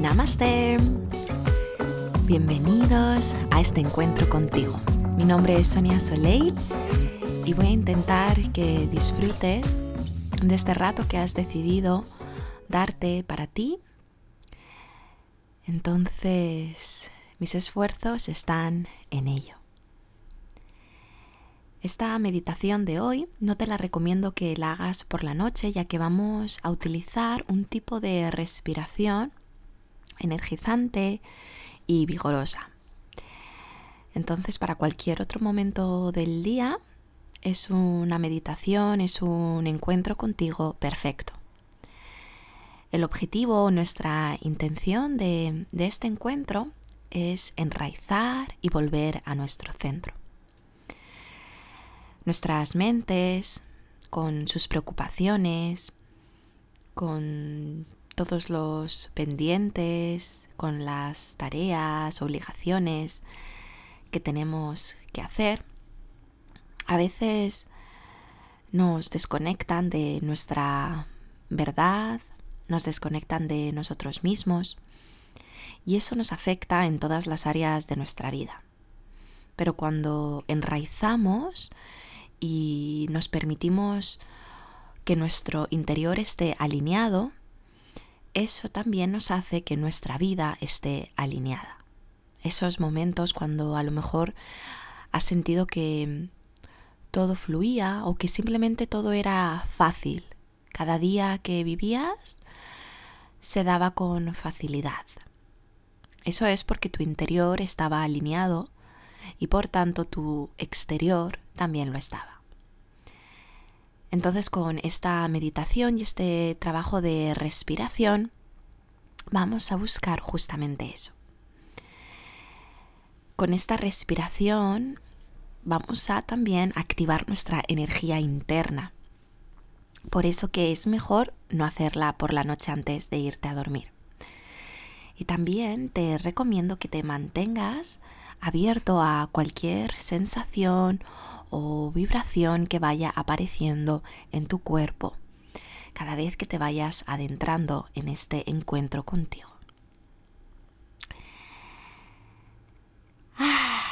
Namaste. Bienvenidos a este encuentro contigo. Mi nombre es Sonia Soleil y voy a intentar que disfrutes de este rato que has decidido darte para ti. Entonces, mis esfuerzos están en ello. Esta meditación de hoy no te la recomiendo que la hagas por la noche ya que vamos a utilizar un tipo de respiración energizante y vigorosa. Entonces para cualquier otro momento del día es una meditación, es un encuentro contigo perfecto. El objetivo, nuestra intención de, este encuentro es enraizar y volver a nuestro centro nuestras mentes, con sus preocupaciones, con todos los pendientes, con las tareas, obligaciones que tenemos que hacer, a veces nos desconectan de nuestra verdad, nos desconectan de nosotros mismos y eso nos afecta en todas las áreas de nuestra vida. Pero cuando enraizamos y nos permitimos que nuestro interior esté alineado, eso también nos hace que nuestra vida esté alineada. Esos momentos cuando a lo mejor has sentido que todo fluía o que simplemente todo era fácil. Cada día que vivías se daba con facilidad. Eso es porque tu interior estaba alineado y por tanto tu exterior también lo estaba. Entonces con esta meditación y este trabajo de respiración vamos a buscar justamente eso. Con esta respiración vamos a también activar nuestra energía interna. Por eso que es mejor no hacerla por la noche antes de irte a dormir. Y también te recomiendo que te mantengas abierto a cualquier sensación o vibración que vaya apareciendo en tu cuerpo cada vez que te vayas adentrando en este encuentro contigo. Ah,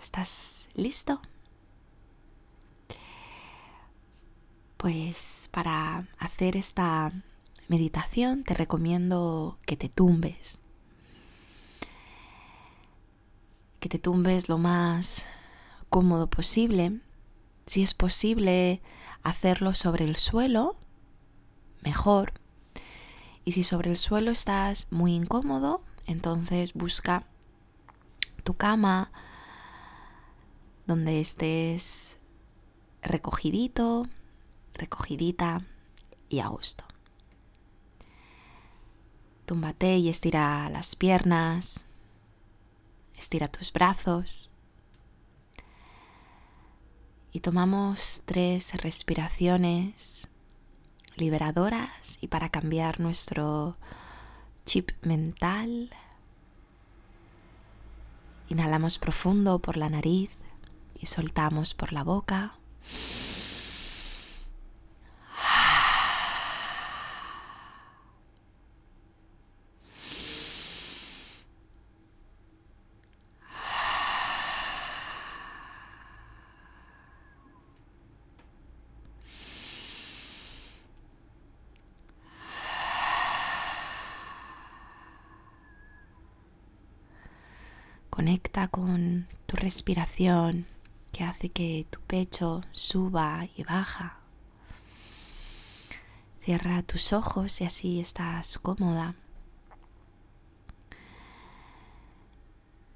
¿Estás listo? Pues para hacer esta meditación te recomiendo que te tumbes que te tumbes lo más cómodo posible. Si es posible hacerlo sobre el suelo, mejor. Y si sobre el suelo estás muy incómodo, entonces busca tu cama donde estés recogidito, recogidita y a gusto. Túmbate y estira las piernas, Estira tus brazos. Y tomamos tres respiraciones liberadoras y para cambiar nuestro chip mental. Inhalamos profundo por la nariz y soltamos por la boca. Conecta con tu respiración que hace que tu pecho suba y baja. Cierra tus ojos y así estás cómoda.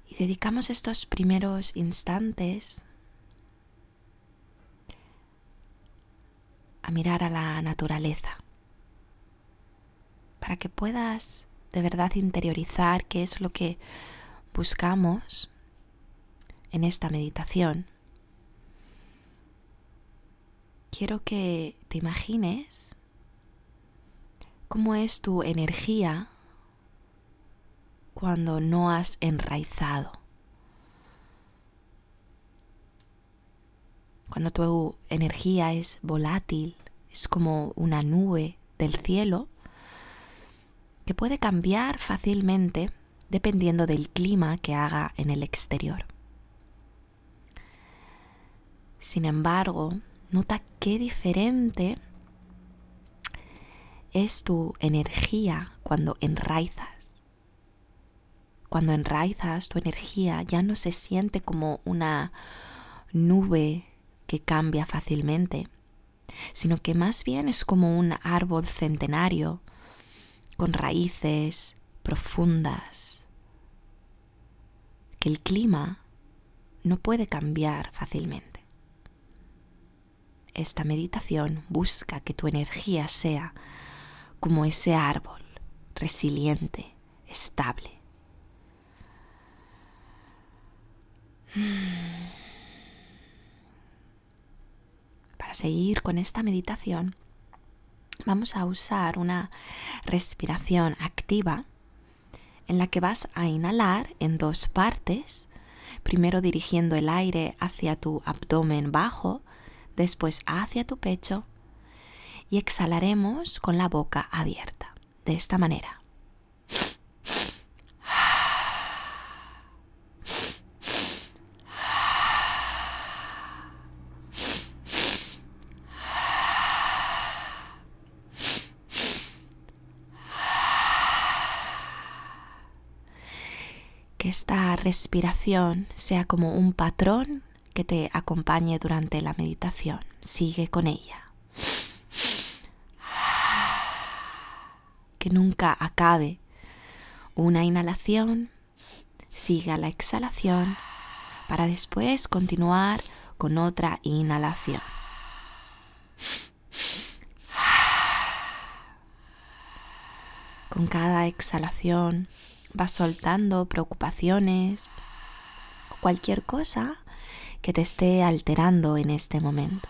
Y dedicamos estos primeros instantes a mirar a la naturaleza para que puedas de verdad interiorizar qué es lo que buscamos en esta meditación, quiero que te imagines cómo es tu energía cuando no has enraizado. Cuando tu energía es volátil, es como una nube del cielo que puede cambiar fácilmente dependiendo del clima que haga en el exterior. Sin embargo, nota qué diferente es tu energía cuando enraizas. Cuando enraizas, tu energía ya no se siente como una nube que cambia fácilmente, sino que más bien es como un árbol centenario con raíces profundas, que el clima no puede cambiar fácilmente. Esta meditación busca que tu energía sea como ese árbol, resiliente, estable. Para seguir con esta meditación, vamos a usar una respiración activa en la que vas a inhalar en dos partes, primero dirigiendo el aire hacia tu abdomen bajo, después hacia tu pecho y exhalaremos con la boca abierta, de esta manera. que esta respiración sea como un patrón que te acompañe durante la meditación. Sigue con ella. Que nunca acabe una inhalación, siga la exhalación para después continuar con otra inhalación. Con cada exhalación vas soltando preocupaciones o cualquier cosa que te esté alterando en este momento.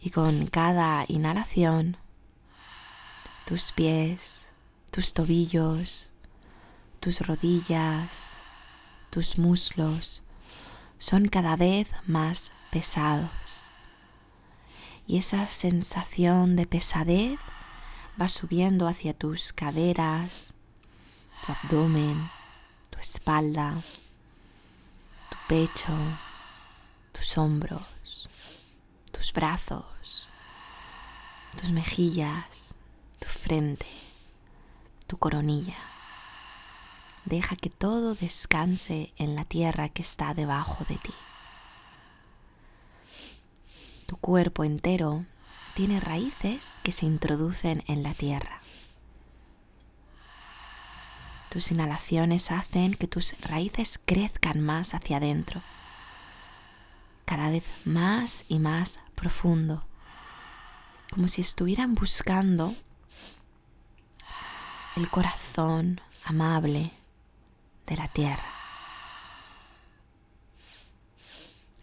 Y con cada inhalación, tus pies, tus tobillos, tus rodillas, tus muslos son cada vez más pesados. Y esa sensación de pesadez va subiendo hacia tus caderas, tu abdomen, tu espalda, pecho, tus hombros, tus brazos, tus mejillas, tu frente, tu coronilla. Deja que todo descanse en la tierra que está debajo de ti. Tu cuerpo entero tiene raíces que se introducen en la tierra. Tus inhalaciones hacen que tus raíces crezcan más hacia adentro, cada vez más y más profundo, como si estuvieran buscando el corazón amable de la tierra.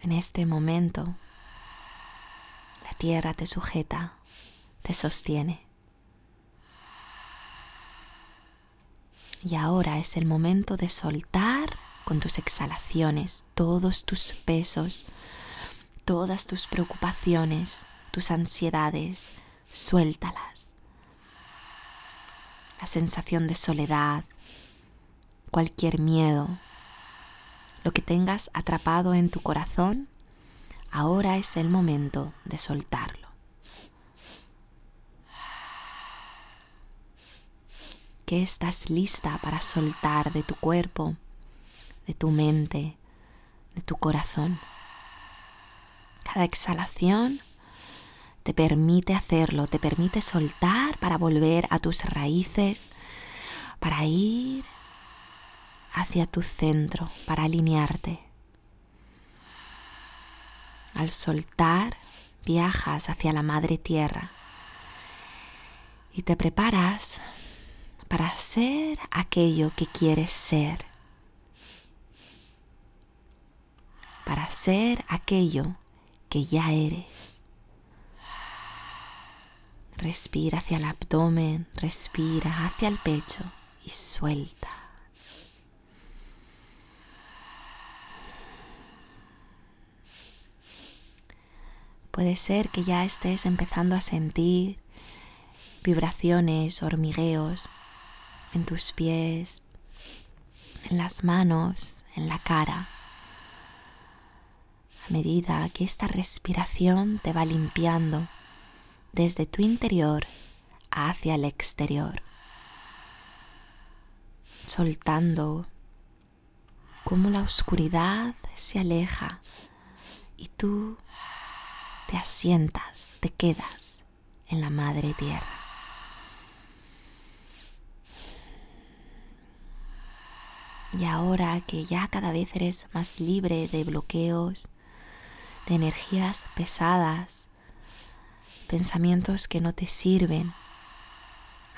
En este momento, la tierra te sujeta, te sostiene. Y ahora es el momento de soltar con tus exhalaciones todos tus pesos, todas tus preocupaciones, tus ansiedades, suéltalas. La sensación de soledad, cualquier miedo, lo que tengas atrapado en tu corazón, ahora es el momento de soltarlo. Que estás lista para soltar de tu cuerpo, de tu mente, de tu corazón. Cada exhalación te permite hacerlo, te permite soltar para volver a tus raíces, para ir hacia tu centro, para alinearte. Al soltar, viajas hacia la madre tierra y te preparas para ser aquello que quieres ser, para ser aquello que ya eres. Respira hacia el abdomen, respira hacia el pecho y suelta. Puede ser que ya estés empezando a sentir vibraciones, hormigueos en tus pies, en las manos, en la cara. A medida que esta respiración te va limpiando desde tu interior hacia el exterior, soltando cómo la oscuridad se aleja y tú te asientas, te quedas en la madre tierra. Y ahora que ya cada vez eres más libre de bloqueos, de energías pesadas, pensamientos que no te sirven,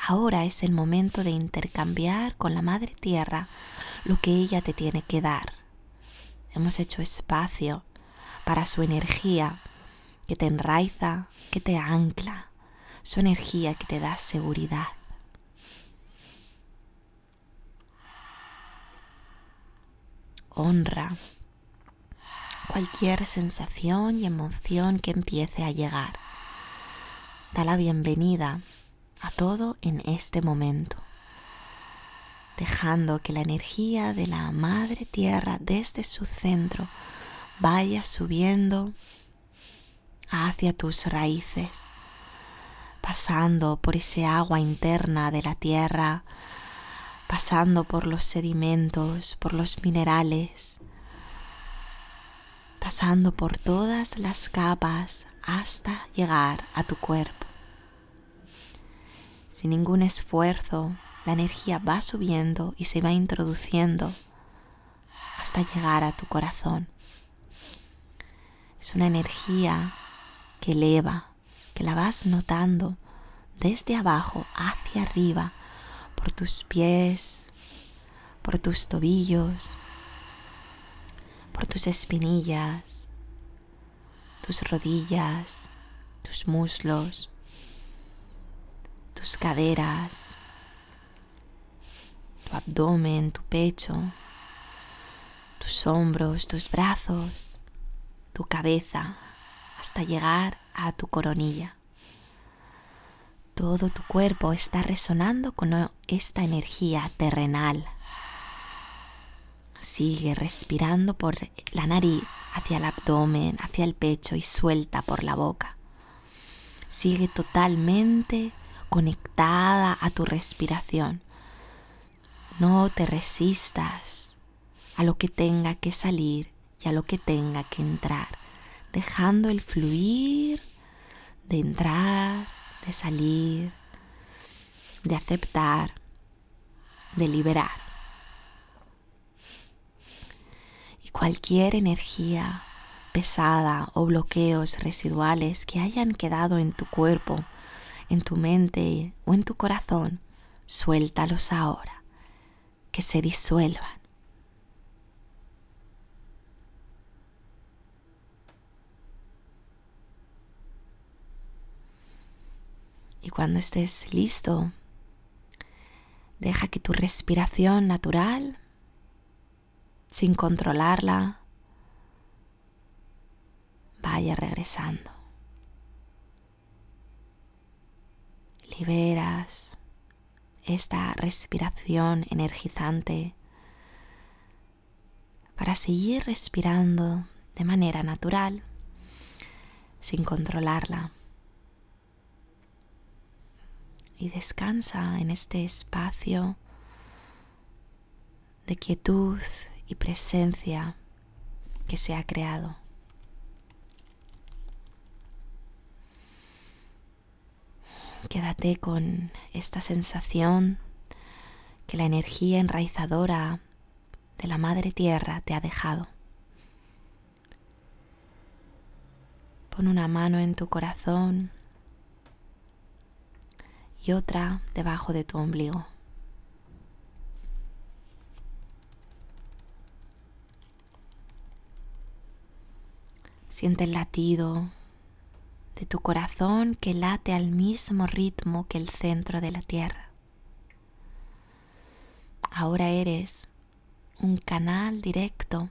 ahora es el momento de intercambiar con la Madre Tierra lo que ella te tiene que dar. Hemos hecho espacio para su energía que te enraiza, que te ancla, su energía que te da seguridad. Honra cualquier sensación y emoción que empiece a llegar. Da la bienvenida a todo en este momento, dejando que la energía de la Madre Tierra desde su centro vaya subiendo hacia tus raíces, pasando por ese agua interna de la tierra, pasando por los sedimentos, por los minerales, pasando por todas las capas hasta llegar a tu cuerpo. Sin ningún esfuerzo, la energía va subiendo y se va introduciendo hasta llegar a tu corazón. Es una energía que eleva, que la vas notando desde abajo hacia arriba por tus pies, por tus tobillos, por tus espinillas, tus rodillas, tus muslos, tus caderas, tu abdomen, tu pecho, tus hombros, tus brazos, tu cabeza, hasta llegar a tu coronilla. Todo tu cuerpo está resonando con esta energía terrenal. Sigue respirando por la nariz hacia el abdomen, hacia el pecho y suelta por la boca. Sigue totalmente conectada a tu respiración. No te resistas a lo que tenga que salir y a lo que tenga que entrar, dejando el fluir de entrar de salir, de aceptar, de liberar. Y cualquier energía pesada o bloqueos residuales que hayan quedado en tu cuerpo, en tu mente o en tu corazón, suéltalos ahora, que se disuelvan. Y cuando estés listo, deja que tu respiración natural, sin controlarla, vaya regresando. Liberas esta respiración energizante para seguir respirando de manera natural, sin controlarla y descansa en este espacio de quietud y presencia que se ha creado. Quédate con esta sensación que la energía enraizadora de la Madre Tierra te ha dejado. Pon una mano en tu corazón y otra debajo de tu ombligo. Siente el latido de tu corazón que late al mismo ritmo que el centro de la tierra. Ahora eres un canal directo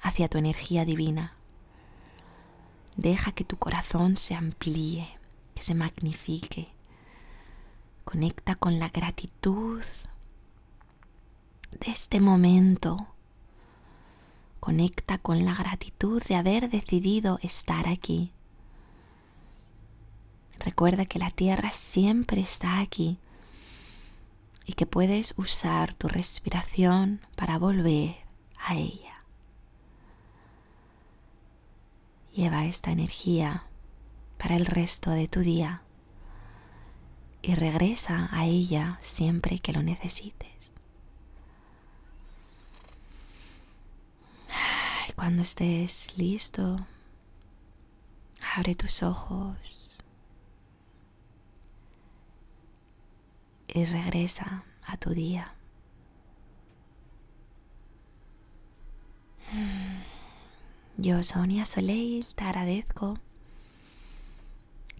hacia tu energía divina. Deja que tu corazón se amplíe, que se magnifique, Conecta con la gratitud de este momento. Conecta con la gratitud de haber decidido estar aquí. Recuerda que la tierra siempre está aquí y que puedes usar tu respiración para volver a ella. Lleva esta energía para el resto de tu día y regresa a ella siempre que lo necesites. Cuando estés listo, abre tus ojos y regresa a tu día. Yo, Sonia Soleil, te agradezco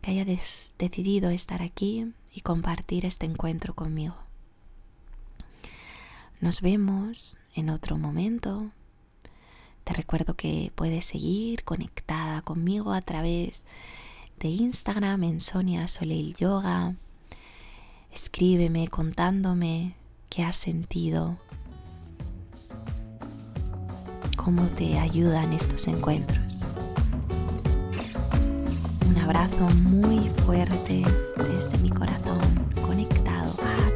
que hayas decidido estar aquí y compartir este encuentro conmigo. Nos vemos en otro momento te recuerdo que puedes seguir conectada conmigo a través de Instagram en Sonia Soleil Yoga. Escríbeme contándome qué has sentido, cómo te ayudan estos encuentros. Un abrazo muy fuerte desde mi corazón conectado a